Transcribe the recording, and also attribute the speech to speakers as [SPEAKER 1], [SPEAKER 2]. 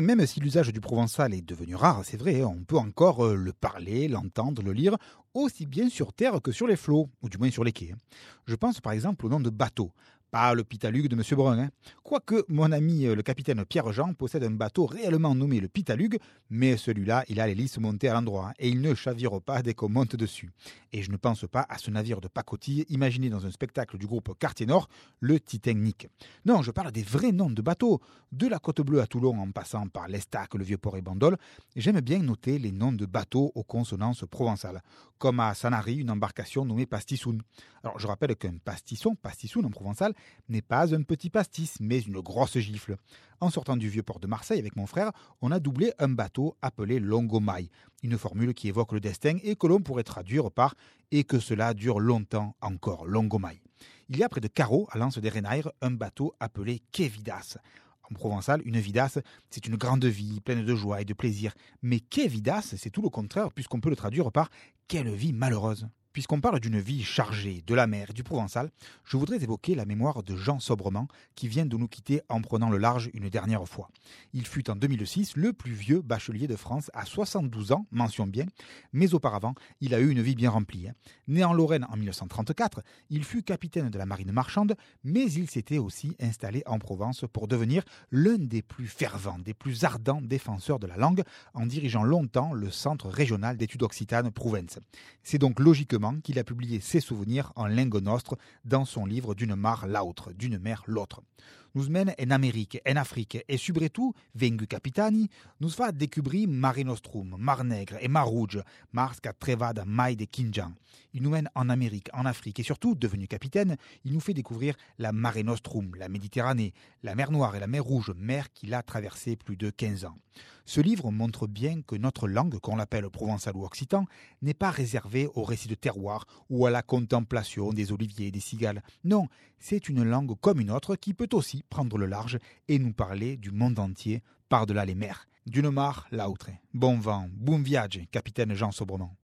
[SPEAKER 1] même si l'usage du provençal est devenu rare, c'est vrai, on peut encore euh, le parler, l'entendre, le lire, aussi bien sur terre que sur les flots, ou du moins sur les quais. Je pense par exemple au nom de bateau. Pas le Pitalugue de M. Brun. Hein. Quoique mon ami euh, le capitaine Pierre-Jean possède un bateau réellement nommé le Pitalugue, mais celui-là, il a l'hélice montée à l'endroit hein, et il ne chavire pas dès qu'on monte dessus. Et je ne pense pas à ce navire de pacotille imaginé dans un spectacle du groupe Quartier Nord, le Titanic. Non, je parle des vrais noms de bateaux. De la Côte Bleue à Toulon en passant par l'Estac, le Vieux-Port et Bandol, j'aime bien noter les noms de bateaux aux consonances provençales, comme à Sanary, une embarcation nommée Pastissoun. Alors je rappelle qu'un pastisson, pastissoun en provençal, n'est pas un petit pastis, mais une grosse gifle. En sortant du vieux port de Marseille avec mon frère, on a doublé un bateau appelé Longomaille, une formule qui évoque le destin et que l'on pourrait traduire par et que cela dure longtemps encore, Longomaille. Il y a près de Carreau, à l'Anse des Renaires, un bateau appelé Kevidas. En provençal, une vidasse, c'est une grande vie, pleine de joie et de plaisir. Mais Kevidas, c'est tout le contraire, puisqu'on peut le traduire par quelle vie malheureuse. Puisqu'on parle d'une vie chargée de la mer et du Provençal, je voudrais évoquer la mémoire de Jean Sobrement, qui vient de nous quitter en prenant le large une dernière fois. Il fut en 2006 le plus vieux bachelier de France à 72 ans, mention bien, mais auparavant, il a eu une vie bien remplie. Hein. Né en Lorraine en 1934, il fut capitaine de la marine marchande, mais il s'était aussi installé en Provence pour devenir l'un des plus fervents, des plus ardents défenseurs de la langue, en dirigeant longtemps le Centre régional d'études occitanes Provence. C'est donc logiquement qu'il a publié ses souvenirs en lingue nostre dans son livre D'une mare l'autre, d'une mer l'autre. Nous mène en Amérique, en Afrique et surtout, vengu capitani, nous fa découvrir Mare Nostrum, Mar Nègre et Mar Rouge, Mars qu'a trevada mai de Kinjan. Il nous mène en Amérique, en Afrique et surtout, devenu capitaine, il nous fait découvrir la Mare Nostrum, la Méditerranée, la mer Noire et la mer Rouge, mer qu'il a traversée plus de 15 ans. Ce livre montre bien que notre langue, qu'on l'appelle provençal ou occitan, n'est pas réservée au récit de terroir ou à la contemplation des oliviers et des cigales. Non, c'est une langue comme une autre qui peut prendre le large et nous parler du monde entier par-delà les mers. D'une mare, l'autre. Bon vent, bon viage, capitaine Jean Sobrement.